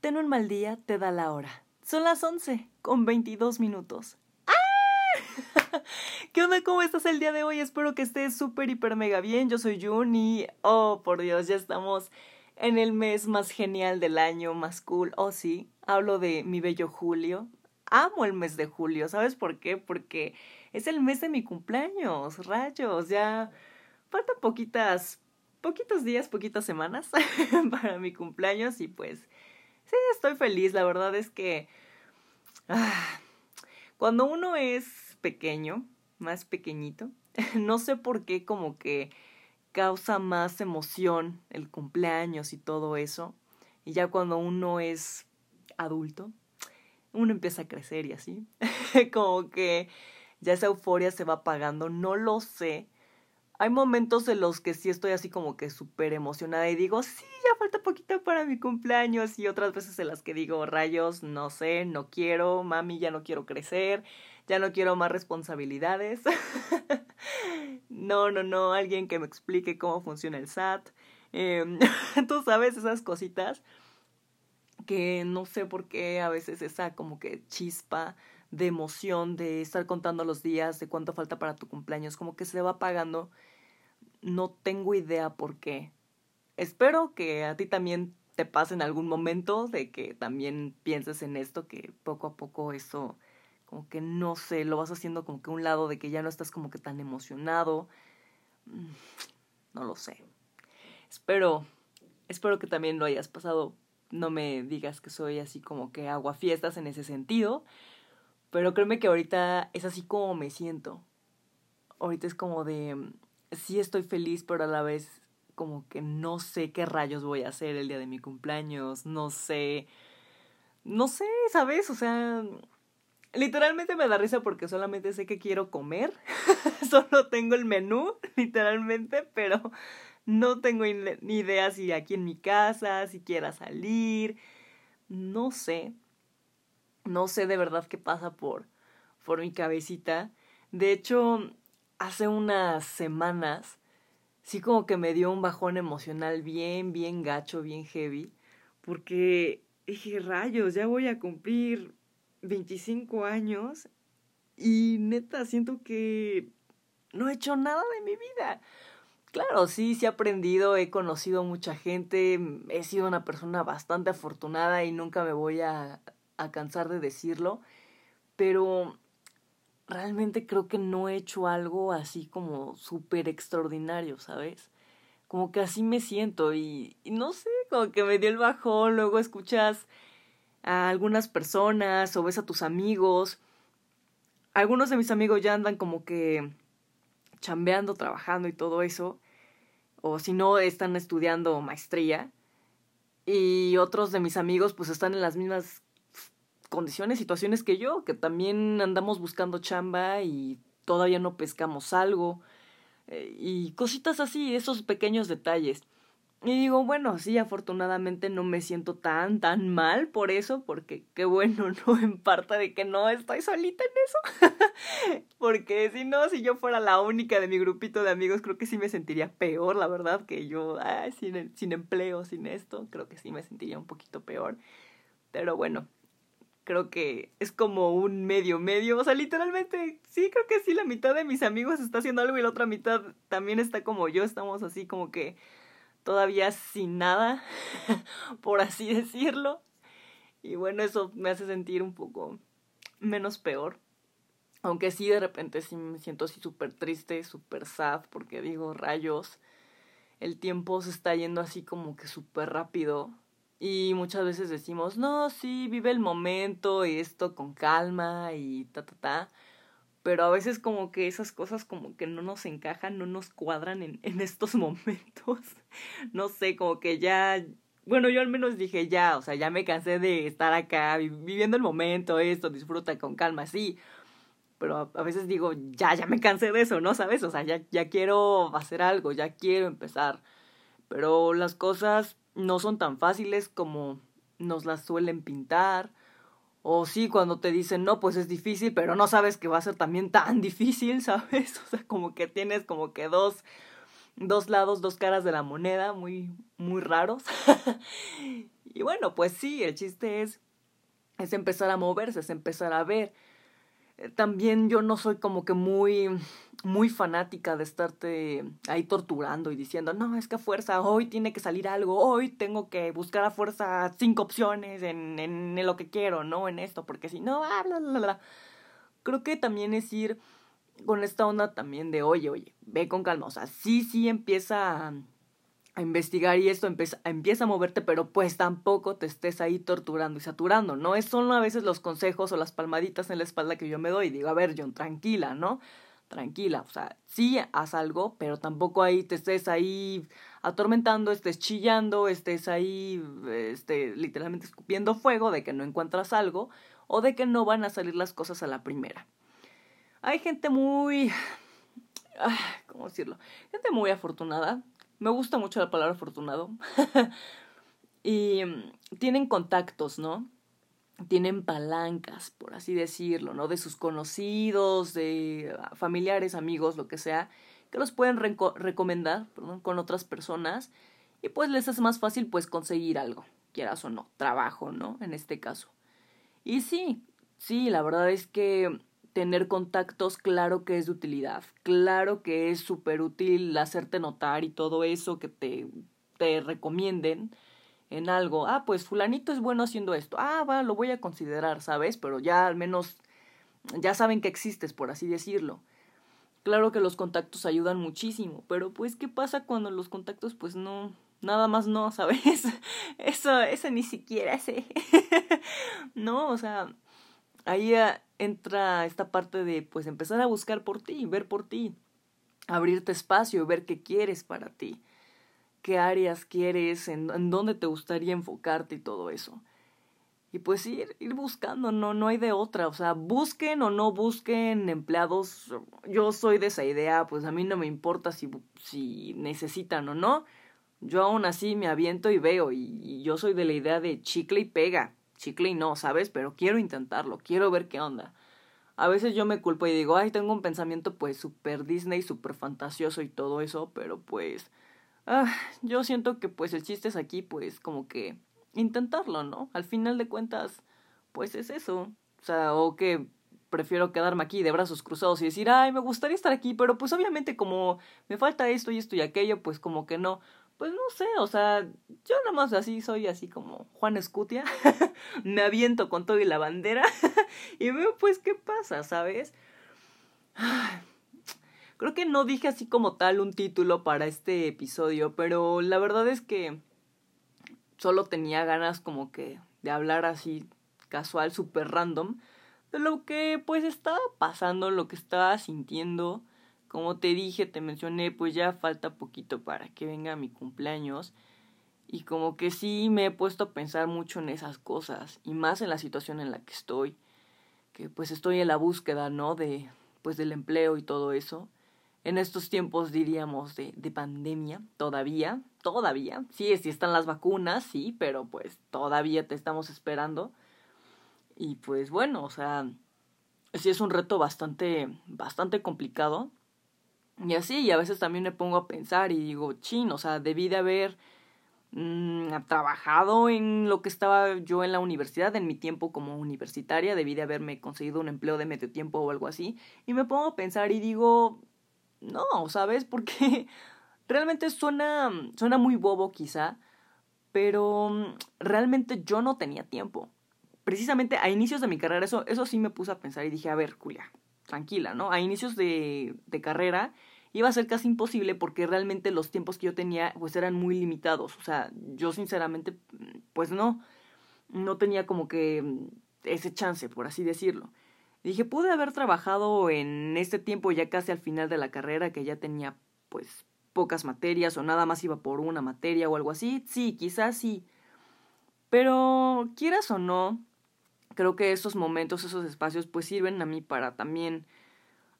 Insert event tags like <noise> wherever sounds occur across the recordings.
Ten un mal día, te da la hora. Son las 11 con 22 minutos. ¡Ah! <laughs> ¿Qué onda? ¿Cómo estás el día de hoy? Espero que estés súper, hiper, mega bien. Yo soy Jun y, oh, por Dios, ya estamos en el mes más genial del año, más cool. Oh, sí, hablo de mi bello julio. Amo el mes de julio, ¿sabes por qué? Porque es el mes de mi cumpleaños, rayos, ya faltan poquitas, poquitos días, poquitas semanas <laughs> para mi cumpleaños y pues Sí, estoy feliz. La verdad es que ah, cuando uno es pequeño, más pequeñito, <laughs> no sé por qué como que causa más emoción el cumpleaños y todo eso. Y ya cuando uno es adulto, uno empieza a crecer y así. <laughs> como que ya esa euforia se va apagando. No lo sé hay momentos en los que sí estoy así como que súper emocionada y digo, sí, ya falta poquito para mi cumpleaños y otras veces en las que digo, rayos, no sé, no quiero, mami, ya no quiero crecer, ya no quiero más responsabilidades. <laughs> no, no, no, alguien que me explique cómo funciona el SAT. Eh, <laughs> Tú sabes esas cositas que no sé por qué a veces esa como que chispa de emoción de estar contando los días, de cuánto falta para tu cumpleaños, como que se va apagando. No tengo idea por qué. Espero que a ti también te pase en algún momento de que también pienses en esto, que poco a poco eso, como que no sé, lo vas haciendo como que un lado de que ya no estás como que tan emocionado. Mm, no lo sé. Espero, espero que también lo hayas pasado. No me digas que soy así como que agua fiestas en ese sentido. Pero créeme que ahorita es así como me siento. Ahorita es como de, sí estoy feliz, pero a la vez como que no sé qué rayos voy a hacer el día de mi cumpleaños, no sé, no sé, ¿sabes? O sea, literalmente me da risa porque solamente sé que quiero comer, <laughs> solo tengo el menú, <laughs> literalmente, pero no tengo ni idea si aquí en mi casa, si quiera salir, no sé. No sé de verdad qué pasa por, por mi cabecita. De hecho, hace unas semanas, sí como que me dio un bajón emocional bien, bien gacho, bien heavy. Porque dije, rayos, ya voy a cumplir 25 años y neta siento que no he hecho nada de mi vida. Claro, sí, sí he aprendido, he conocido mucha gente, he sido una persona bastante afortunada y nunca me voy a a cansar de decirlo, pero realmente creo que no he hecho algo así como súper extraordinario, ¿sabes? Como que así me siento y, no sé, como que me dio el bajón, luego escuchas a algunas personas o ves a tus amigos. Algunos de mis amigos ya andan como que chambeando, trabajando y todo eso. O si no, están estudiando maestría. Y otros de mis amigos pues están en las mismas condiciones, situaciones que yo, que también andamos buscando chamba y todavía no pescamos algo eh, y cositas así, esos pequeños detalles. Y digo, bueno, sí, afortunadamente no me siento tan, tan mal por eso, porque qué bueno, <laughs> ¿no? En parte de que no estoy solita en eso. <laughs> porque si no, si yo fuera la única de mi grupito de amigos, creo que sí me sentiría peor, la verdad, que yo, ay, sin, sin empleo, sin esto, creo que sí me sentiría un poquito peor. Pero bueno, creo que es como un medio medio. O sea, literalmente, sí, creo que sí, la mitad de mis amigos está haciendo algo y la otra mitad también está como yo. Estamos así como que todavía sin nada, <laughs> por así decirlo. Y bueno, eso me hace sentir un poco menos peor. Aunque sí, de repente sí me siento así súper triste, súper sad, porque digo, rayos, el tiempo se está yendo así como que súper rápido. Y muchas veces decimos, no, sí, vive el momento y esto con calma y ta, ta, ta. Pero a veces como que esas cosas como que no nos encajan, no nos cuadran en, en estos <laughs> momentos. no sé, como que ya, bueno, yo al menos dije ya, o sea, ya me cansé de estar acá viviendo el momento, esto, disfruta con calma, sí. Pero a, veces digo, ya, ya me cansé de eso, ¿no? ¿Sabes? O sea, ya, ya quiero hacer algo, ya quiero empezar. Pero las cosas no son tan fáciles como nos las suelen pintar. O sí, cuando te dicen, no, pues es difícil, pero no sabes que va a ser también tan <laughs> difícil, ¿sabes? O sea, como que tienes como que dos, dos lados, dos caras de la moneda, muy, muy raros. <laughs> y bueno, pues sí, el chiste es, es empezar a moverse, es empezar a ver. Eh, también yo no soy como que muy, muy fanática de estarte ahí torturando y diciendo, no, es que a fuerza, hoy tiene que salir algo, hoy tengo que buscar a fuerza cinco opciones en, en, lo que quiero, ¿no? En esto, porque si no, ah, bla, bla, bla. Creo que también es ir con esta onda también de, oye, oye, ve con calma, o sea, sí, sí empieza investigar y esto empieza, empieza a moverte, pero pues tampoco te estés ahí torturando y saturando, ¿no? Es solo a veces los consejos o las palmaditas en la espalda que yo me doy digo, a ver, John, tranquila, ¿no? Tranquila, o sea, sí haz algo, pero tampoco ahí te estés ahí atormentando, estés chillando, estés ahí, este, literalmente escupiendo fuego de que no encuentras algo o de que no van a salir las cosas a la primera. Hay gente muy... ¿Cómo decirlo? Gente muy afortunada. Me gusta mucho la palabra afortunado. <laughs> y mm, tienen contactos, ¿no? Tienen palancas, por así decirlo, ¿no? De sus conocidos, de ah, familiares, amigos, lo que sea, que los pueden recomendar con otras personas y pues les es más fácil pues conseguir algo, quieras o no, trabajo, ¿no? En este caso. Y sí, sí, la verdad es que tener contactos, claro que es de utilidad, claro que es súper útil hacerte notar y todo eso, que te, te recomienden en algo, ah, pues fulanito es bueno haciendo esto, ah, va, lo voy a considerar, ¿sabes? Pero ya al menos, ya saben que existes, por así decirlo. Claro que los contactos ayudan muchísimo, pero pues, ¿qué pasa cuando los contactos, pues no, nada más no, <laughs> ¿sabes? Eso, eso ni siquiera sé. <laughs> no, o sea, ahí ah, entra esta parte de pues empezar a buscar por ti, ver por ti, abrirte espacio, ver qué quieres para ti, qué áreas quieres, en, dónde te gustaría enfocarte y todo eso. Y pues ir, ir buscando, no, no hay de otra. O sea, busquen o no busquen empleados. Yo soy de esa idea, pues a mí no me importa si, si necesitan o no. Yo aún así me aviento y veo. y yo soy de la idea de chicle y pega chicle y no, ¿sabes? Pero quiero intentarlo, quiero ver qué onda. A veces yo me culpo y digo, ay, tengo un pensamiento pues súper Disney, súper fantasioso y todo eso, pero pues ah, yo siento que pues el chiste es aquí pues como que intentarlo, ¿no? Al final de cuentas, pues es eso. O sea, o que prefiero quedarme aquí de brazos cruzados y decir, ay, me gustaría estar aquí, pero pues obviamente como me falta esto y esto y aquello, pues como que no. Pues no sé, o sea, yo nada más así soy así como Juan Escutia, <laughs> me aviento con todo y la bandera <laughs> y veo pues qué pasa, ¿sabes? Creo que no dije así como tal un título para este episodio, pero la verdad es que solo tenía ganas como que de hablar así casual, súper random, de lo que pues estaba pasando, lo que estaba sintiendo como te dije, te mencioné, pues ya falta poquito para que venga mi cumpleaños. Y como que sí me he puesto a pensar mucho en esas cosas. Y más en la situación en la que estoy. Que pues estoy en la búsqueda, ¿no? De, pues del empleo y todo eso. En estos tiempos diríamos de, de pandemia, todavía, todavía. Sí, sí están las vacunas, sí, pero pues todavía te estamos esperando. Y pues bueno, o sea, sí es un reto bastante, bastante complicado. Y así, y a veces también me pongo a pensar y digo, chin, o sea, debí de haber mm, trabajado en lo que estaba yo en la universidad, en mi tiempo como universitaria, debí de haberme conseguido un empleo de medio tiempo o algo así. Y me pongo a pensar y digo, no, ¿sabes? Porque <laughs> realmente suena, suena muy bobo quizá, pero mm, realmente yo no tenía tiempo. Precisamente a inicios de mi carrera, eso, eso sí me puse a pensar y dije, a ver, Julia, tranquila, ¿no? A inicios de, de carrera iba a ser casi imposible porque realmente los tiempos que yo tenía pues eran muy limitados. O sea, yo sinceramente pues no, no tenía como que ese chance, por así decirlo. dije, pude haber trabajado en este tiempo ya casi al final de la carrera, que ya tenía pues pocas materias o nada más iba por una materia o algo así. Sí, quizás sí. Pero quieras o no, creo que esos momentos, esos espacios, pues sirven a mí para también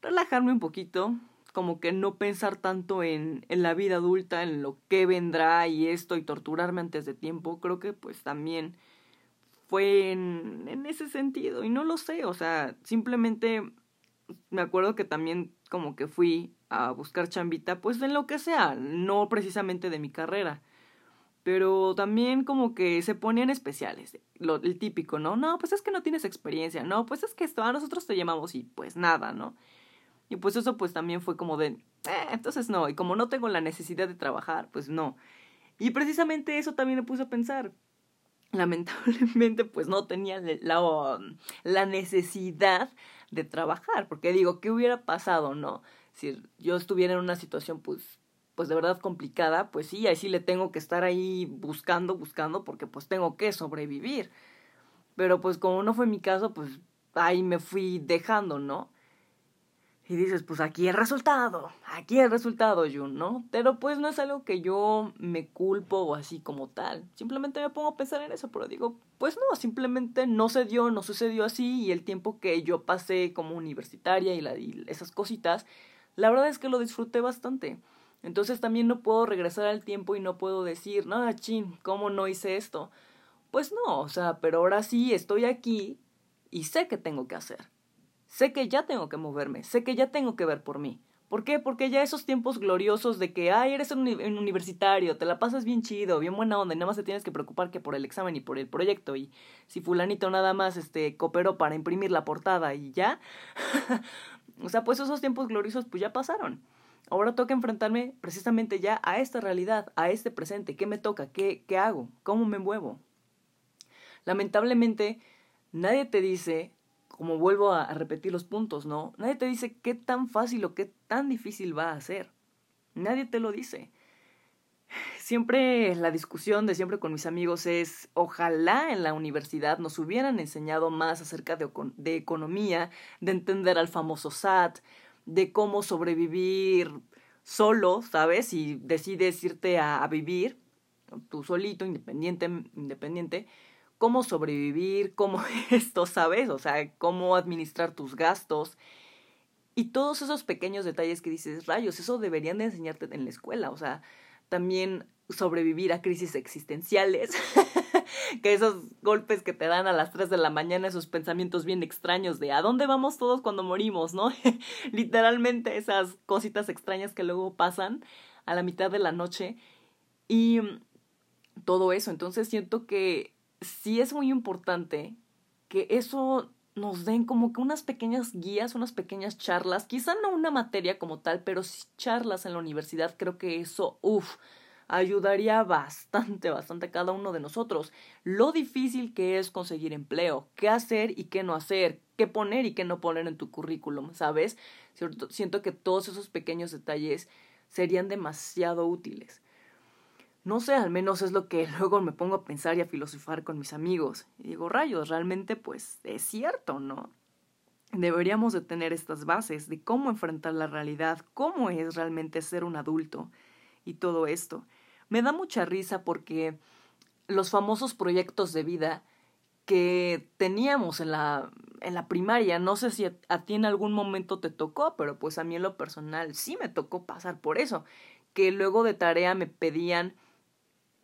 relajarme un poquito, como que no pensar tanto en, en la vida adulta, en lo que vendrá y esto y torturarme antes de tiempo, creo que pues también fue en, en ese sentido y no lo sé, o sea, simplemente me acuerdo que también como que fui a buscar chambita, pues en lo que sea, no precisamente de mi carrera. Pero también como que se ponían especiales, lo, el típico, ¿no? No, pues es que no tienes experiencia, no, pues es que esto, a nosotros te llamamos y pues nada, ¿no? Y pues eso pues también fue como de, eh, entonces no, y como no tengo la necesidad de trabajar, pues no. Y precisamente eso también me puso a pensar. Lamentablemente pues no tenía la, la necesidad de trabajar, porque digo, ¿qué hubiera pasado, no? Si yo estuviera en una situación pues pues de verdad complicada, pues sí, ahí sí le tengo que estar ahí buscando, buscando, porque pues tengo que sobrevivir. Pero pues como no fue mi caso, pues ahí me fui dejando, ¿no? Y dices, pues aquí el resultado, aquí el resultado, Jun, ¿no? Pero pues no es algo que yo me culpo o así como tal. Simplemente me pongo a pensar en eso, pero digo, pues no, simplemente no se dio, no sucedió así y el tiempo que yo pasé como universitaria y, la, esas cositas, la verdad es que lo disfruté bastante. Entonces también no puedo regresar al tiempo y no puedo decir, no, chin, ¿cómo no hice esto? Pues no, o sea, pero ahora sí estoy aquí y sé que tengo que hacer. Sé que ya tengo que moverme, sé que ya tengo que ver por mí. ¿Por qué? Porque ya esos tiempos gloriosos de que, ay, eres un, universitario, te la pasas bien chido, bien buena onda, y nada más te tienes que preocupar que por el examen y por el proyecto, y si fulanito nada más este, cooperó para imprimir la portada y ya. <laughs> o sea, pues esos tiempos gloriosos pues ya pasaron. Ahora toca enfrentarme precisamente ya a esta realidad, a este presente. ¿Qué me toca? ¿Qué, qué hago? ¿Cómo me muevo? Lamentablemente, nadie te dice, como vuelvo a, repetir los puntos, ¿no? Nadie te dice qué tan fácil o qué tan difícil va a ser. Nadie te lo dice. Siempre la discusión de siempre con mis amigos es, ojalá en la universidad nos hubieran enseñado más acerca de, economía, de entender al famoso SAT, de cómo sobrevivir solo, ¿sabes? Y decides irte a, vivir, tú solito, independiente, independiente, cómo sobrevivir, cómo <laughs> esto, ¿sabes? O sea, cómo administrar tus gastos. Y todos esos pequeños detalles que dices, rayos, eso deberían de enseñarte en la escuela. O sea, también sobrevivir a crisis existenciales, <laughs> que esos golpes que te dan a las 3 de la mañana, esos pensamientos bien extraños de a dónde vamos todos cuando morimos, ¿no? <laughs> Literalmente esas cositas extrañas que luego pasan a la mitad de la noche y todo eso. Entonces siento que sí es muy importante que eso nos den como que unas pequeñas guías, unas pequeñas charlas, quizá no una materia como tal, pero charlas en la universidad, creo que eso, uff, ayudaría bastante, bastante a cada uno de nosotros. Lo difícil que es conseguir empleo, qué hacer y qué no hacer, qué poner y qué no poner en tu currículum, ¿sabes? Siento que todos esos pequeños detalles serían demasiado útiles. No sé, al menos es lo que <laughs> luego me pongo a pensar y a filosofar con mis amigos. Y digo, rayos, realmente pues es cierto, ¿no? Deberíamos de tener estas bases de cómo enfrentar la realidad, cómo es realmente ser un adulto y todo esto. Me da mucha risa porque los famosos proyectos de vida que teníamos en la, en la primaria, no sé si a, ti en algún momento te tocó, pero pues a mí en lo personal sí me tocó pasar por eso, que luego de tarea me pedían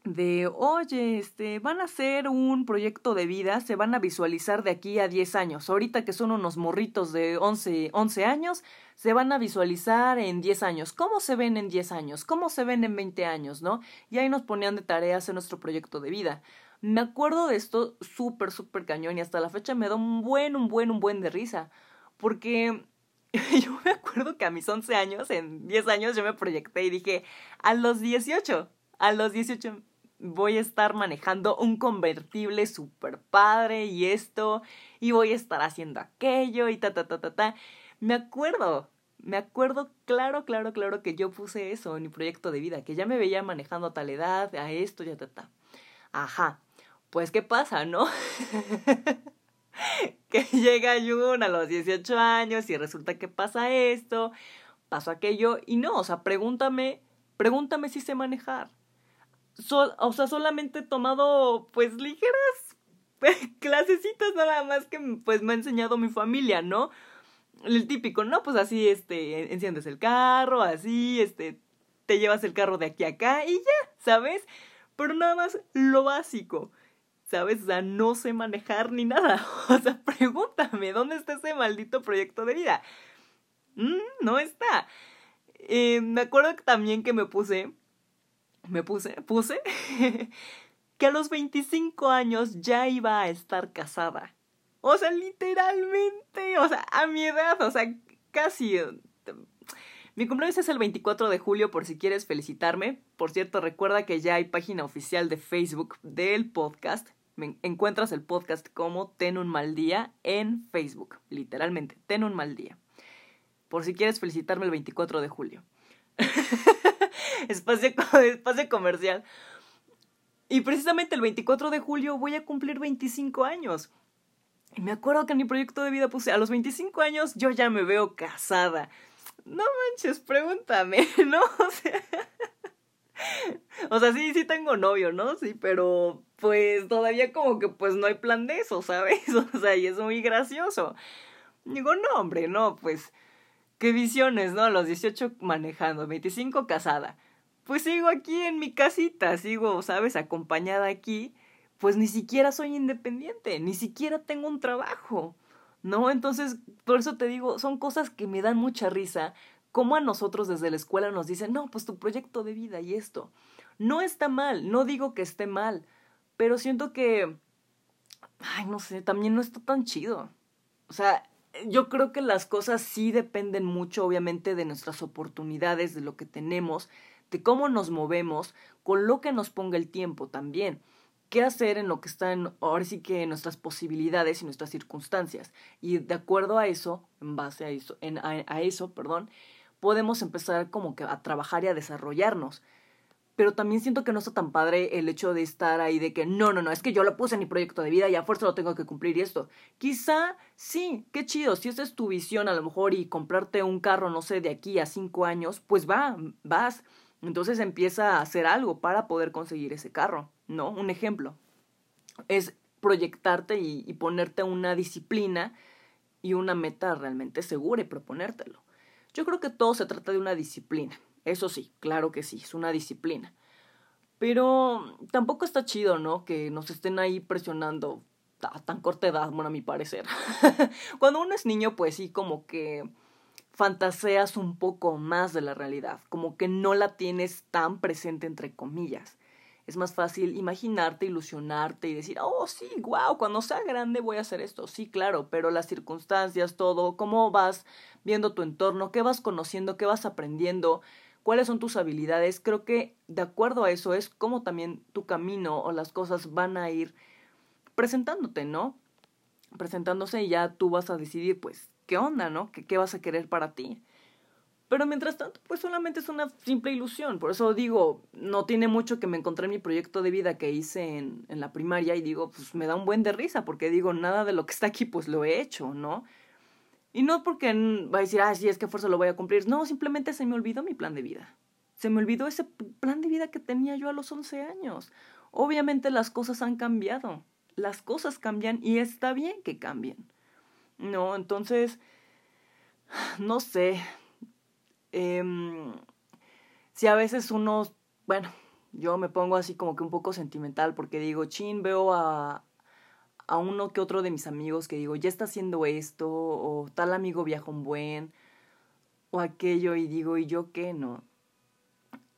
de, oye, este, van a hacer un proyecto de vida, se van a visualizar de aquí a 10 años. Ahorita que son unos morritos de 11, 11 años, se van a visualizar en 10 años. ¿Cómo se ven en 10 años? ¿Cómo se ven en 20 años, no? Y ahí nos ponían de tareas en nuestro proyecto de vida. Me acuerdo de esto súper, súper cañón y hasta la fecha me da un buen, un buen, un buen de risa. Porque <laughs> yo me acuerdo que a mis 11 años, en 10 años, yo me proyecté y dije, a los 18, a los 18 voy a estar manejando un convertible super padre y esto, y voy a estar haciendo aquello y ta, ta, ta, ta, ta. Me acuerdo, me acuerdo claro, claro, claro que yo puse eso en mi proyecto de vida, que ya me veía manejando a tal edad, a esto, ya, ta, ta. Ajá, pues ¿qué pasa, no? <laughs> que llega Jun a los 18 años y resulta que pasa esto, pasó aquello, y no, o sea, pregúntame, pregúntame si sé manejar o sea, solamente he tomado pues ligeras <laughs> clasecitas nada más que pues me ha enseñado mi familia, ¿no? El típico, ¿no? Pues así, este, enciendes el carro, así, este, te llevas el carro de aquí a acá y ya, ¿sabes? Pero nada más lo básico, ¿sabes? O sea, no sé manejar ni nada. <laughs> O sea, pregúntame, ¿dónde está ese maldito proyecto de vida? Mm, no está. Eh, me acuerdo también que me puse, me puse, puse, <laughs> que a los 25 años ya iba a estar casada. O sea, literalmente, o sea, a mi edad, o sea, casi. Mi cumpleaños es el 24 de julio por si quieres felicitarme. Por cierto, recuerda que ya hay página oficial de Facebook del podcast. Me encuentras el podcast como Ten un mal día en Facebook. Literalmente, Ten un mal día. Por si quieres felicitarme el 24 de julio. <laughs> espacio, <laughs> espacio comercial. Y precisamente el 24 de julio voy a cumplir 25 años. Y me acuerdo que en mi proyecto de vida puse, a los 25 años yo ya me veo casada. No manches, pregúntame, <laughs> ¿no? O sea, o sea, sí, sí tengo novio, ¿no? Sí, pero pues todavía como que pues no hay plan de eso, ¿sabes? <laughs> O sea, y es muy gracioso. Digo, no, hombre, no, pues qué visiones, ¿no? A los 18 manejando, 25 casada. Pues sigo aquí en mi casita, sigo, ¿sabes? Acompañada aquí pues ni siquiera soy independiente, ni siquiera tengo un trabajo, ¿no? Entonces, por eso te digo, son cosas que me dan mucha risa, como a nosotros desde la escuela nos dicen, no, pues tu proyecto de vida y esto. No está mal, no digo que esté mal, pero siento que, ay, no sé, también no está tan chido. O sea, yo creo que las cosas sí dependen mucho, obviamente, de nuestras oportunidades, de lo que tenemos, de cómo nos movemos, con lo que nos ponga el tiempo también qué hacer en lo que está ahora sí que en nuestras posibilidades y nuestras circunstancias. Y de acuerdo a eso, en base a eso, en, a, eso, perdón, podemos empezar como que a trabajar y a desarrollarnos. Pero también siento que no está tan padre el hecho de estar ahí de que no, no, no, es que yo lo puse en mi proyecto de vida y a fuerza lo tengo que cumplir y esto. Quizá sí, qué chido, si esa es tu visión a lo mejor y comprarte un carro, no sé, de aquí a cinco años, pues va, vas. Entonces empieza a hacer algo para poder conseguir ese carro. ¿no? Un ejemplo es proyectarte y, ponerte una disciplina y una meta realmente segura y proponértelo. Yo creo que todo se trata de una disciplina. Eso sí, claro que sí, es una disciplina. Pero tampoco está chido, ¿no? Que nos estén ahí presionando a tan corta edad, bueno, a mi parecer. <laughs> Cuando uno es niño, pues sí, como que fantaseas un poco más de la realidad, como que no la tienes tan presente entre comillas es más fácil imaginarte, ilusionarte y decir, oh, sí, wow, cuando sea grande voy a hacer esto. Sí, claro, pero las circunstancias, todo, cómo vas viendo tu entorno, qué vas conociendo, qué vas aprendiendo, cuáles son tus habilidades, creo que de acuerdo a eso es cómo también tu camino o las cosas van a ir presentándote, ¿no? Presentándose y ya tú vas a decidir, pues, qué onda, ¿no? ¿Qué, qué vas a querer para ti? Pero mientras tanto, pues solamente es una simple ilusión. Por eso digo, no tiene mucho que me encontré en mi proyecto de vida que hice en, en la primaria y digo, pues me da un buen de risa porque digo, nada de lo que está aquí pues lo he hecho, ¿no? Y no porque va a decir, ah, sí, es que fuerza lo voy a cumplir. No, simplemente se me olvidó mi plan de vida. Se me olvidó ese plan de vida que tenía yo a los 11 años. Obviamente las cosas han cambiado. Las cosas cambian y está bien que cambien. No, entonces, <sighs> no sé, eh, si a veces uno, bueno, yo me pongo así como que un poco sentimental porque digo, chin, veo a, a uno que otro de mis amigos que digo, ya está haciendo esto, o tal amigo viaja un buen, o aquello, y digo, ¿y yo qué no?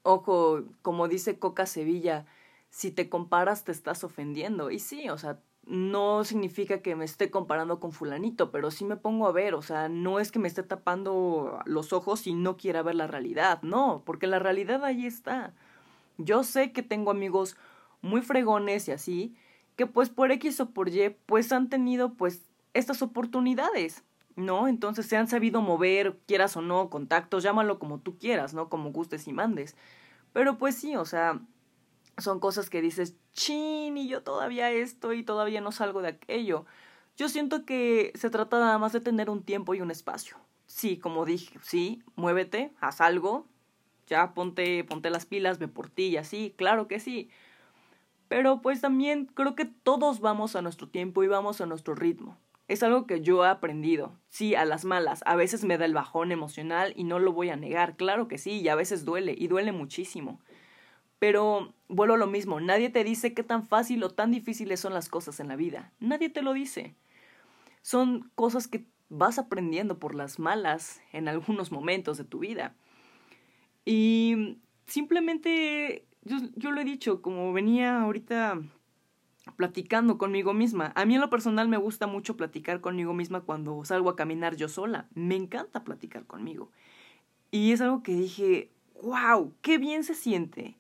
Ojo, como dice Coca Sevilla, si te comparas te estás ofendiendo. Y sí, o sea, no significa que me esté comparando con fulanito, pero sí me pongo a ver, o sea, no es que me esté tapando los ojos y no quiera ver la realidad, no, porque la realidad ahí está. Yo sé que tengo amigos muy fregones y así, que pues por X o por Y, pues han tenido pues estas oportunidades, ¿no? Entonces se han sabido mover, quieras o no, contactos, llámalo como tú quieras, ¿no? Como gustes y mandes. Pero pues sí, o sea, son cosas que dices, chin, y yo todavía esto y todavía no salgo de aquello. Yo siento que se trata nada más de tener un tiempo y un espacio. Sí, como dije, sí, muévete, haz algo, ya ponte, ponte las pilas, ve por ti y así, claro que sí. Pero pues también creo que todos vamos a nuestro tiempo y vamos a nuestro ritmo. Es algo que yo he aprendido. Sí, a las malas. A veces me da el bajón emocional y no lo voy a negar. Claro que sí, y a veces duele, y duele muchísimo. Pero vuelvo a lo mismo, nadie te dice qué tan fácil o tan difíciles son las cosas en la vida. Nadie te lo dice. Son cosas que vas aprendiendo por las malas en algunos momentos de tu vida. Y simplemente, yo, yo lo he dicho, como venía ahorita platicando conmigo misma. A mí en lo personal me gusta mucho platicar conmigo misma cuando salgo a caminar yo sola. Me encanta platicar conmigo. Y es algo que dije, wow, qué bien se siente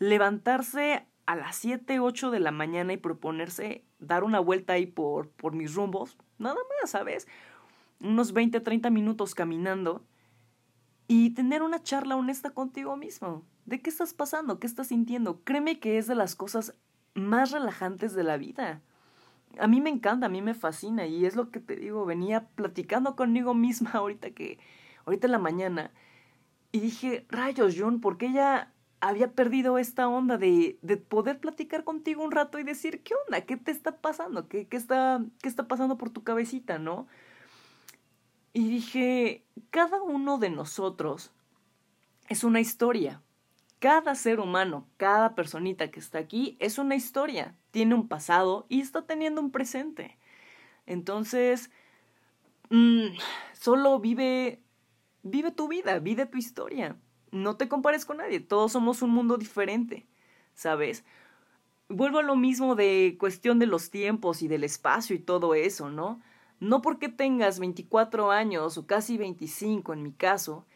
levantarse a las 7, 8 de la mañana y proponerse dar una vuelta ahí por, por mis rumbos. Nada más, ¿sabes? Unos 20, 30 minutos caminando y tener una charla honesta contigo mismo. ¿De qué estás pasando? ¿Qué estás sintiendo? Créeme que es de las cosas más relajantes de la vida. A mí me encanta, a mí me fascina y es lo que te digo, venía platicando conmigo misma ahorita que, ahorita en la mañana y dije, rayos, John, ¿por qué ya había perdido esta onda de, de poder platicar contigo un rato y decir, ¿qué onda? ¿Qué te está pasando? ¿Qué, qué, está, ¿Qué está pasando por tu cabecita, no? Y dije, cada uno de nosotros es una historia. Cada ser humano, cada personita que está aquí es una historia, tiene un pasado y está teniendo un presente. Entonces, mmm, solo vive, vive tu vida, vive tu historia. No te compares con nadie, todos somos un mundo diferente, ¿sabes? Vuelvo a lo mismo de cuestión de los tiempos y del espacio y todo eso, ¿no? No porque tengas 24 años o casi 25 en mi caso,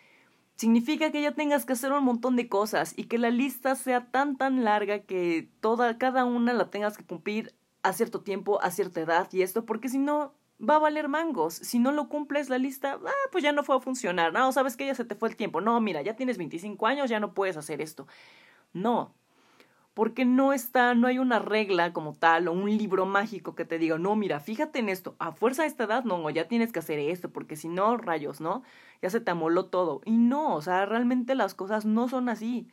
significa que ya tengas que hacer un montón de cosas y que la lista sea tan tan larga que toda cada una la tengas que cumplir a cierto tiempo, a cierta edad y esto, porque si no va a valer mangos. Si no lo cumples la lista, ah, pues ya no fue a funcionar. No, sabes que ya se te fue el tiempo. No, mira, ya tienes 25 años, ya no puedes hacer esto. No, porque no está, no hay una regla como tal o un libro mágico que te diga, no, mira, fíjate en esto, a fuerza de esta edad, no, ya tienes que hacer esto, porque si no, rayos, ¿no? Ya se te amoló todo. Y no, o sea, realmente las cosas no son así.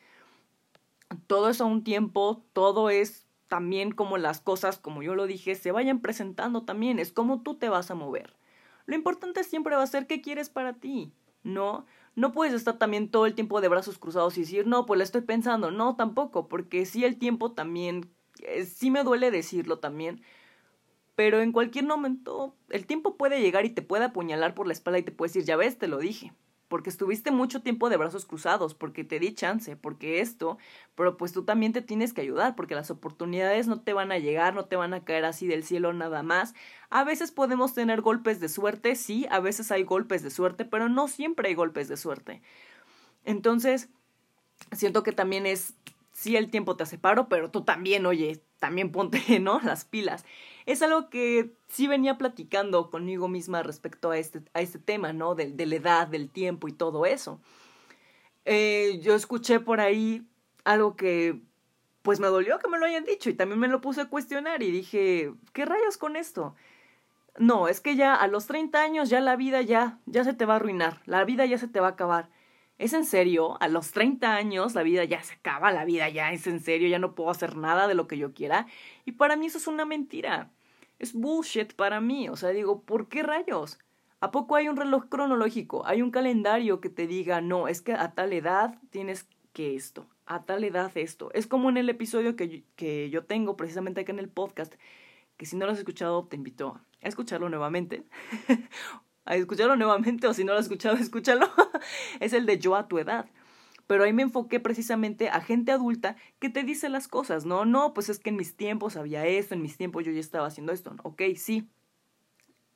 Todo es a un tiempo, todo es también como las cosas, como yo lo dije, se vayan presentando también, es como tú te vas a mover. Lo importante siempre va a ser qué quieres para ti, ¿no? no puedes estar también todo el tiempo de brazos cruzados y decir, no, pues le estoy pensando. No, tampoco, porque sí el tiempo también, eh, sí me duele decirlo también, pero en cualquier momento el tiempo puede llegar y te puede apuñalar por la espalda y te puede decir, ya ves, te lo dije porque estuviste mucho tiempo de brazos cruzados, porque te di chance, porque esto, pero pues tú también te tienes que ayudar, porque las oportunidades no te van a llegar, no te van a caer así del cielo nada más. A veces podemos tener golpes de suerte, sí, a veces hay golpes de suerte, pero no siempre hay golpes de suerte. Entonces, siento que también es, sí, el tiempo te hace paro, pero tú también, oye, también ponte, <laughs> ¿no? Las pilas es algo que sí venía platicando conmigo misma respecto a este, a este tema, ¿no? De, de la edad, del tiempo y todo eso. Eh, yo escuché por ahí algo que pues me dolió que me lo hayan dicho y también me lo puse a cuestionar y dije, ¿qué rayas con esto? No, es que ya a los 30 años ya la vida ya, ya se te va a arruinar, la vida ya se te va a acabar. ¿Es en serio? A los 30 años la vida ya se acaba, la vida ya es en serio, ya no puedo hacer nada de lo que yo quiera. Y para mí eso es una mentira. Es bullshit para mí. O sea, digo, ¿por qué rayos? ¿A poco hay un reloj cronológico? Hay un calendario que te diga, no, es que a tal edad tienes que esto, a tal edad esto. Es como en el episodio que yo, que yo tengo precisamente acá en el podcast, que si no lo has escuchado, te invito a escucharlo nuevamente. <laughs> a escucharlo nuevamente o si no lo has escuchado, <laughs> escúchalo. es el de yo a tu edad. Pero ahí me enfoqué precisamente a gente adulta que te dice las cosas, ¿no? No, pues es que en mis tiempos había esto, en mis tiempos yo ya estaba haciendo esto. Ok, sí.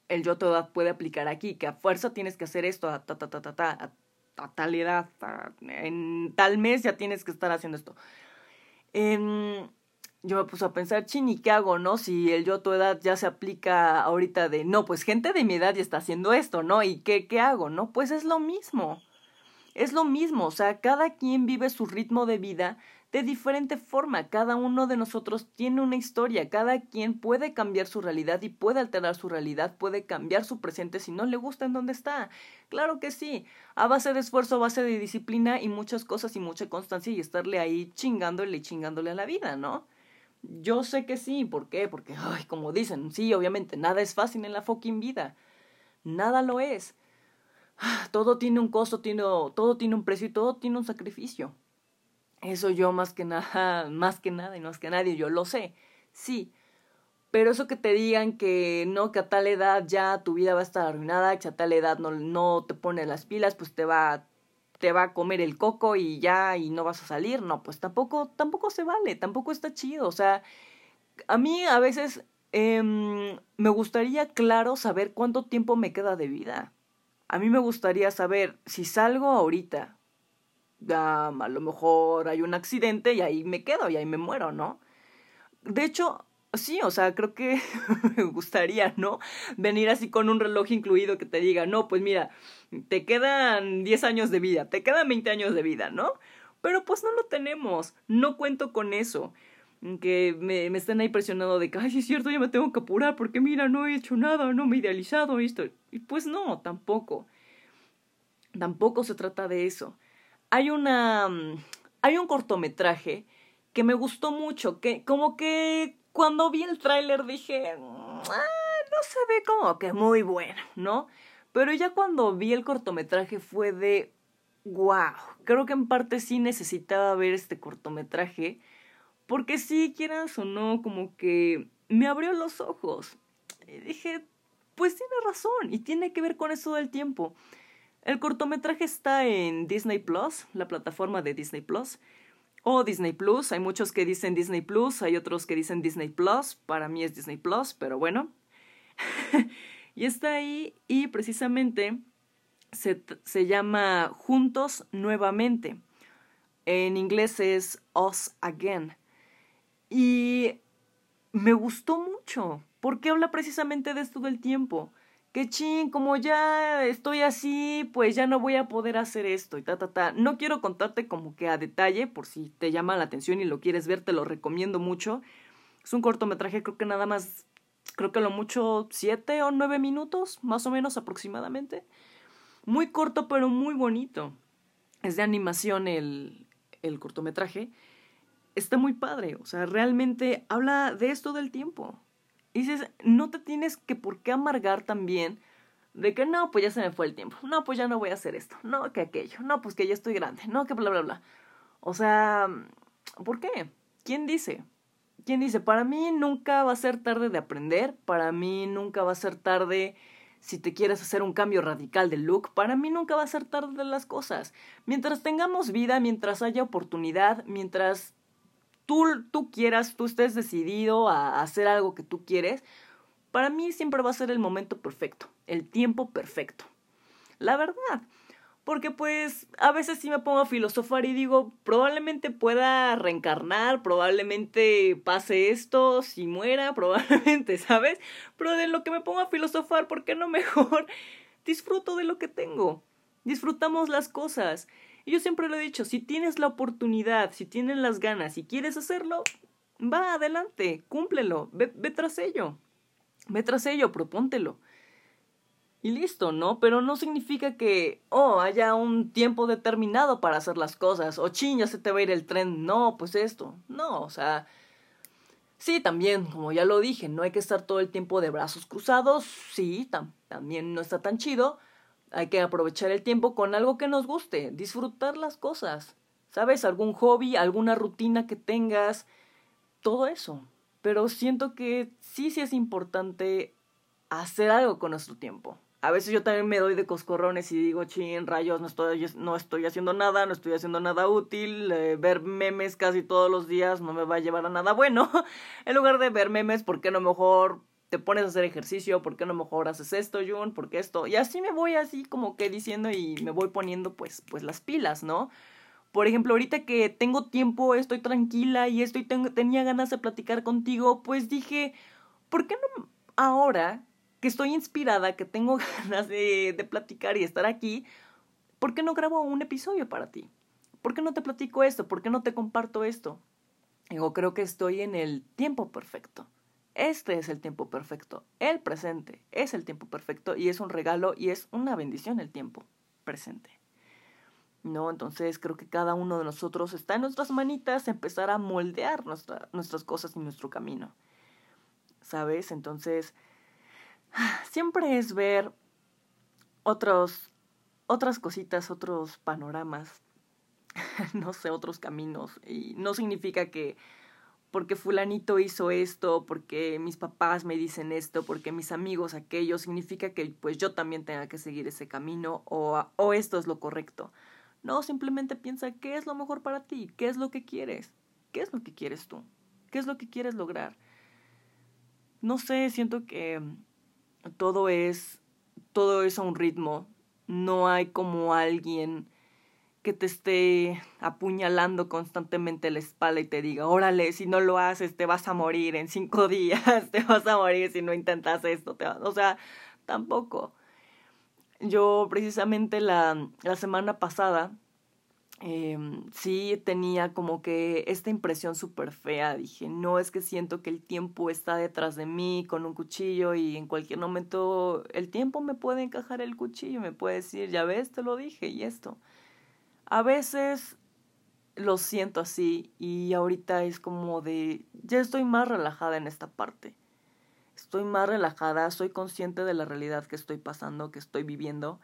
El yo a tu edad puede aplicar aquí, que a fuerza tienes que hacer esto a, ta, ta, ta, ta, ta, a, tal edad, en tal mes ya tienes que estar haciendo esto. En, yo me puse a pensar, chini, ¿qué hago, no? Si el yo a tu edad ya se aplica ahorita de, no, pues gente de mi edad ya está haciendo esto, ¿no? ¿Y qué, qué hago, no? Pues es lo mismo. Es lo mismo, o sea, cada quien vive su ritmo de vida de diferente forma. Cada uno de nosotros tiene una historia, cada quien puede cambiar su realidad y puede alterar su realidad, puede cambiar su presente si no le gusta en donde está. Claro que sí, a base de esfuerzo, a base de disciplina y muchas cosas y mucha constancia y estarle ahí chingándole y chingándole a la vida, ¿no? Yo sé que sí, ¿por qué? Porque, ay, como dicen, sí, obviamente, nada es fácil en la fucking vida. Nada lo es. <sighs> Todo tiene un costo, tiene, todo tiene un precio y todo tiene un sacrificio. Eso yo más que nada, <laughs> más que nada y más que nadie, yo lo sé. Sí. Pero eso que te digan que no, que a tal edad ya tu vida va a estar arruinada, que a tal edad no, no te pone las pilas, pues te va, te va a comer el coco y ya y no vas a salir, no, pues tampoco, tampoco se vale, tampoco está chido, o sea, a mí a veces em, me gustaría, claro, saber cuánto tiempo me queda de vida. A mí me gustaría saber si salgo ahorita, a lo mejor hay un accidente y ahí me quedo y ahí me muero, ¿no? De hecho, sí, o sea, creo que <laughs> me gustaría, ¿no? Venir así con un reloj incluido que te diga, no, pues mira, te quedan 10 años de vida, te quedan 20 años de vida, ¿no? Pero pues no lo tenemos, no cuento con eso. Que me, me estén ahí presionando de que, ay, sí es cierto, ya me tengo que apurar porque mira, no he hecho nada, no me he idealizado esto. Y pues no, tampoco. Tampoco se trata de eso hay una... Mm, hay un cortometraje que me gustó mucho, que como que cuando vi el tráiler dije, ah, no se ve como que muy bueno, ¿no? Pero ya cuando vi el cortometraje fue de, wow, creo que en parte sí necesitaba ver este cortometraje, porque si quieras o no, como que me abrió los ojos. Y dije, pues tiene razón, y tiene que ver con eso del tiempo. El cortometraje está en Disney Plus, la plataforma de Disney Plus, o Disney Plus. Hay muchos que dicen Disney Plus, hay otros que dicen Disney Plus. Para mí es Disney Plus, pero bueno. <laughs> y está ahí y precisamente se, se llama Juntos Nuevamente. En inglés es Us Again. Y me gustó mucho, porque habla precisamente de esto del tiempo que ching, como ya estoy así, pues ya no voy a poder hacer esto y ta, ta, ta. No quiero contarte como que a detalle, por si te llama la atención y lo quieres ver, te lo recomiendo mucho. Es un cortometraje, creo que nada más, creo que lo mucho siete o nueve minutos, más o menos aproximadamente. Muy corto, pero muy bonito. Es de animación el, el cortometraje. Está muy padre, o sea, realmente habla de esto del tiempo y dices, no te tienes que por qué amargar también de que no, pues ya se me fue el tiempo, no, pues ya no voy a hacer esto, no, que aquello, no, pues que ya estoy grande, no, que bla, bla, bla. O sea, ¿por qué? ¿Quién dice? ¿Quién dice? Para mí nunca va a ser tarde de aprender, para mí nunca va a ser tarde si te quieres hacer un cambio radical de look, para mí nunca va a ser tarde de las cosas. Mientras tengamos vida, mientras haya oportunidad, mientras tú, tú quieras, tú estés decidido a hacer algo que tú quieres, para mí siempre va a ser el momento perfecto, el tiempo perfecto. La verdad. Porque pues a veces sí me pongo a filosofar y digo, probablemente pueda reencarnar, probablemente pase esto, si muera, <laughs> probablemente, ¿sabes? Pero de lo que me pongo a filosofar, ¿por qué no mejor <laughs> disfruto de lo que tengo? Disfrutamos las cosas. Y yo siempre lo he dicho, si tienes la oportunidad, si tienes las ganas y quieres hacerlo, va adelante, cúmplelo, ve, ve tras ello, ve tras ello, propóntelo. Y listo, ¿no? Pero no significa que, oh, haya un tiempo determinado para hacer las cosas, o ching, ya se te va a ir el tren, no, pues esto, no, o sea, sí, también, como ya lo dije, no hay que estar todo el tiempo de brazos cruzados, sí, también no está tan chido, hay que aprovechar el tiempo con algo que nos guste, disfrutar las cosas. ¿Sabes? Algún hobby, alguna rutina que tengas, todo eso. Pero siento que sí, sí es importante hacer algo con nuestro tiempo. A veces yo también me doy de coscorrones y digo, chin, rayos, no estoy, no estoy haciendo nada, no estoy haciendo nada útil. Eh, ver memes casi todos los días no me va a llevar a nada bueno. <laughs> en lugar de ver memes, ¿por qué no mejor te pones a hacer ejercicio, ¿por qué no mejor haces esto, Jun? ¿Por qué esto? Y así me voy así como que diciendo y me voy poniendo pues, pues las pilas, ¿no? Por ejemplo, ahorita que tengo tiempo, estoy tranquila y estoy tenía ganas de platicar contigo, pues dije, ¿por qué no ahora que estoy inspirada, que tengo <laughs> ganas de, de platicar y estar aquí, ¿por qué no grabo un episodio para ti? ¿Por qué no te platico esto? ¿Por qué no te comparto esto? Digo, creo que estoy en el tiempo perfecto. Este es el tiempo perfecto. El presente es el tiempo perfecto y es un regalo y es una bendición el tiempo presente. ¿No? Entonces creo que cada uno de nosotros está en nuestras manitas empezar a moldear nuestras cosas y nuestro camino. ¿Sabes? Entonces, siempre es ver otros, otras cositas, otros panoramas, <laughs> no sé, otros caminos. Y no significa que porque fulanito hizo esto, porque mis papás me dicen esto, porque mis amigos aquello, significa que pues yo también tenga que seguir ese camino o, o esto es lo correcto. No, simplemente piensa qué es lo mejor para ti, qué es lo que quieres, qué es lo que quieres tú, qué es lo que quieres lograr. No sé, siento que todo es todo es a un ritmo, no hay como alguien que te esté apuñalando constantemente la espalda y te diga, órale, si no lo haces te vas a morir en cinco <laughs> días, te vas a morir si no intentas esto, te o sea, tampoco. Yo precisamente la, la semana pasada eh, sí tenía como que esta impresión súper fea. Dije, no es que siento que el tiempo está detrás de mí con un cuchillo y en cualquier momento el tiempo me puede encajar el cuchillo, me puede decir, ya ves, te lo dije y esto. A veces lo siento así y ahorita es como de, ya estoy más relajada en esta parte. Estoy más relajada, soy consciente de la realidad que estoy pasando, que estoy viviendo,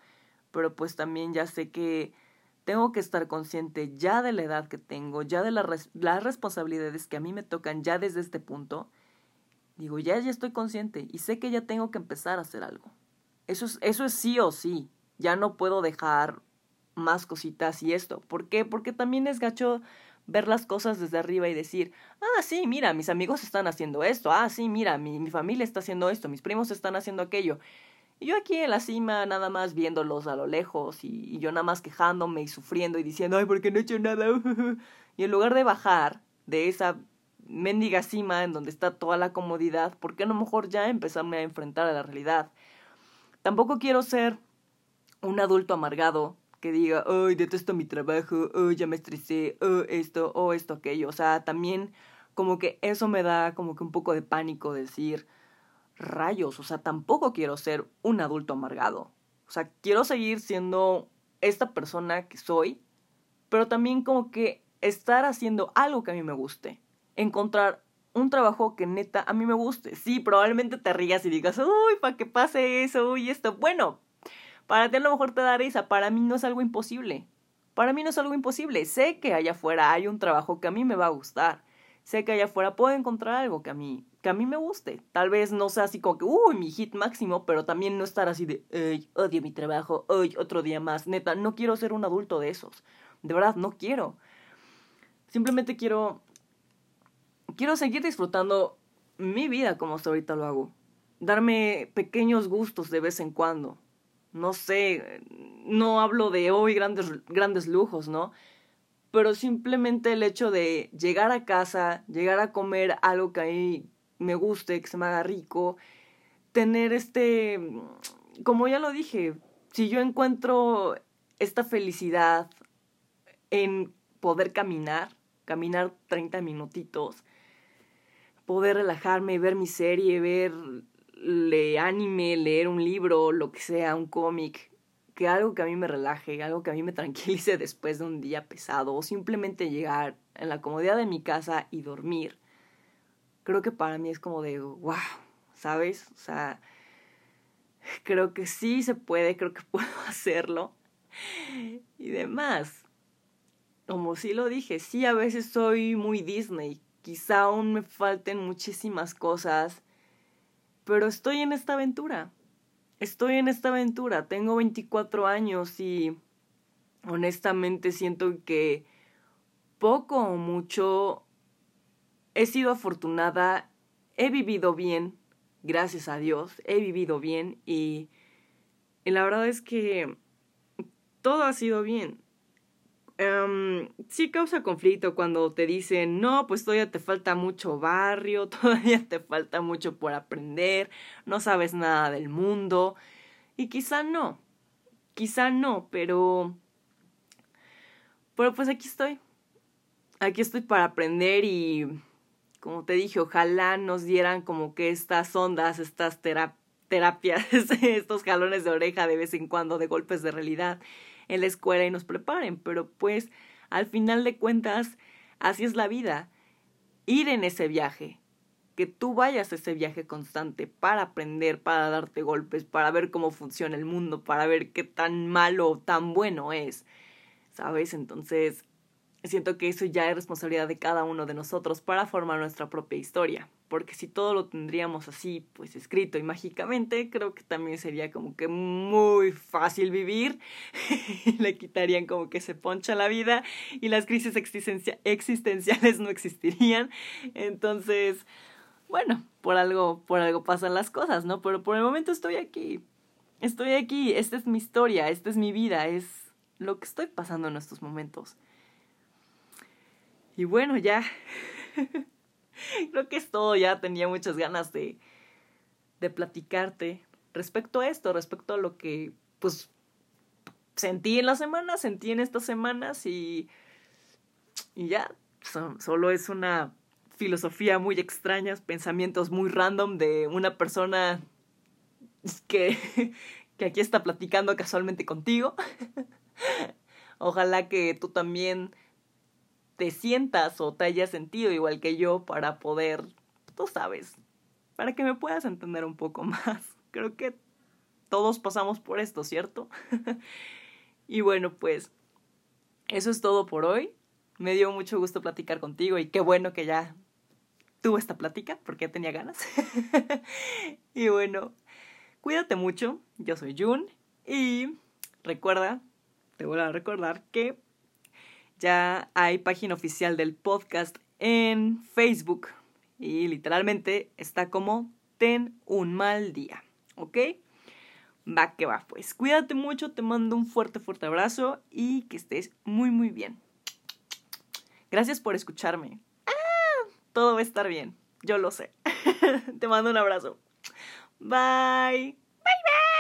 pero pues también ya sé que tengo que estar consciente ya de la edad que tengo, ya de las responsabilidades que a mí me tocan ya desde este punto. Digo, ya, ya estoy consciente y sé que ya tengo que empezar a hacer algo. Eso es, eso es sí o sí. Ya no puedo dejar más cositas y esto. ¿Por qué? Porque también es gacho ver las cosas desde arriba y decir, ah, sí, mira, mis amigos están haciendo esto, ah, sí, mira, mi, mi familia está haciendo esto, mis primos están haciendo aquello. Y yo aquí en la cima, nada más viéndolos a lo lejos y, yo nada más quejándome y sufriendo y diciendo, ay, ¿por qué no he hecho nada? <laughs> y en lugar de bajar de esa mendiga cima en donde está toda la comodidad, ¿por qué lo mejor ya empezarme a enfrentar a la realidad? Tampoco quiero ser un adulto amargado que diga, ay, detesto mi trabajo, ay, ya me estresé, esto, o esto, aquello. O sea, también como que eso me da como que un poco de pánico decir, rayos, o sea, tampoco quiero ser un adulto amargado. O sea, quiero seguir siendo esta persona que soy, pero también como que estar haciendo algo que a mí me guste. Encontrar un trabajo que neta a mí me guste. Sí, probablemente te rías y digas, uy, para que pase eso, uy, esto. Bueno, para ti a lo mejor te da risa, para mí no es algo imposible. Para mí no es algo imposible. Sé que allá afuera hay un trabajo que a mí me va a gustar. Sé que allá afuera puedo encontrar algo que a mí que a mí me guste. Tal vez no sea así como que, uy, mi hit máximo, pero también no estar así de, ay, odio mi trabajo, ay, otro día más. Neta, no quiero ser un adulto de esos. De verdad, no quiero. Simplemente quiero. Quiero seguir disfrutando mi vida como hasta ahorita lo hago. Darme pequeños gustos de vez en cuando. No sé, no hablo de hoy grandes, grandes lujos, ¿no? Pero simplemente el hecho de llegar a casa, llegar a comer algo que ahí me guste, que se me haga rico, tener este, como ya lo dije, si yo encuentro esta felicidad en poder caminar, caminar 30 minutitos, poder relajarme, ver mi serie, ver le anime, leer un libro, lo que sea, un cómic, que algo que a mí me relaje, algo que a mí me tranquilice <laughs> después de un día pesado, o simplemente llegar en la comodidad de mi casa y dormir creo que para mí es como de, wow, ¿sabes? O sea, creo que sí se puede, <laughs> creo que puedo <laughs> hacerlo. Y demás. Como sí lo dije, sí a veces soy muy Disney, quizá aún me falten muchísimas cosas, pero estoy en esta aventura. Estoy en esta aventura, tengo 24 años y honestamente siento que poco o mucho he sido afortunada, he vivido bien, gracias a Dios, he vivido bien y, la verdad es que todo ha sido bien. Um, sí causa conflicto cuando te dicen, no, pues todavía te falta mucho barrio, <laughs> todavía te falta mucho por aprender, no sabes nada del mundo. Y quizá no, quizá no, pero... Pero pues aquí estoy. Aquí estoy para aprender y como te dije, ojalá nos dieran como que estas ondas, estas terapias, <laughs> estos jalones de oreja de vez en cuando de golpes de realidad en la escuela y nos preparen, pero pues al final de cuentas, así es la vida. Ir en ese viaje, que tú vayas a ese viaje constante para aprender, para darte golpes, para ver cómo funciona el mundo, para ver qué tan malo o tan bueno es. ¿Sabes? Entonces, siento que eso ya es responsabilidad de cada uno de nosotros para formar nuestra propia historia. Porque si todo lo tendríamos así, pues escrito y mágicamente, creo que también sería como que muy fácil vivir, <laughs> le quitarían como que se poncha la vida y las crisis existenciales no existirían. Entonces, bueno, por algo, por algo pasan las cosas, ¿no? Pero por el momento estoy aquí. Estoy aquí, esta es mi historia, esta es mi vida, es lo que estoy pasando en estos momentos. Y bueno, ya. <laughs> <laughs> Creo que es todo, ya tenía muchas ganas de, de platicarte respecto a esto, respecto a lo que, pues, sentí en la semana, sentí en estas semanas y, y ya, solo es una filosofía muy extraña, pensamientos muy random de una persona que, <laughs> que aquí está platicando casualmente contigo. <laughs> Ojalá que tú también te sientas o te hayas sentido igual que yo para poder, tú sabes, para que me puedas entender un poco <laughs> más. Creo que todos pasamos por esto, ¿cierto? <laughs> y bueno, pues eso es todo por hoy. Me dio mucho gusto platicar contigo y qué bueno que ya tuve esta plática porque ya tenía ganas. <laughs> y bueno, cuídate mucho. Yo soy Jun y recuerda, te voy a recordar que ya hay página oficial del podcast en Facebook y literalmente está como ten un mal día, ¿ok? Va que va, pues cuídate mucho, te mando un fuerte, fuerte abrazo y que estés muy, muy bien. Gracias por escucharme. Ah, todo va a estar bien, yo lo sé. <laughs> te mando un abrazo. Bye. Bye, bye.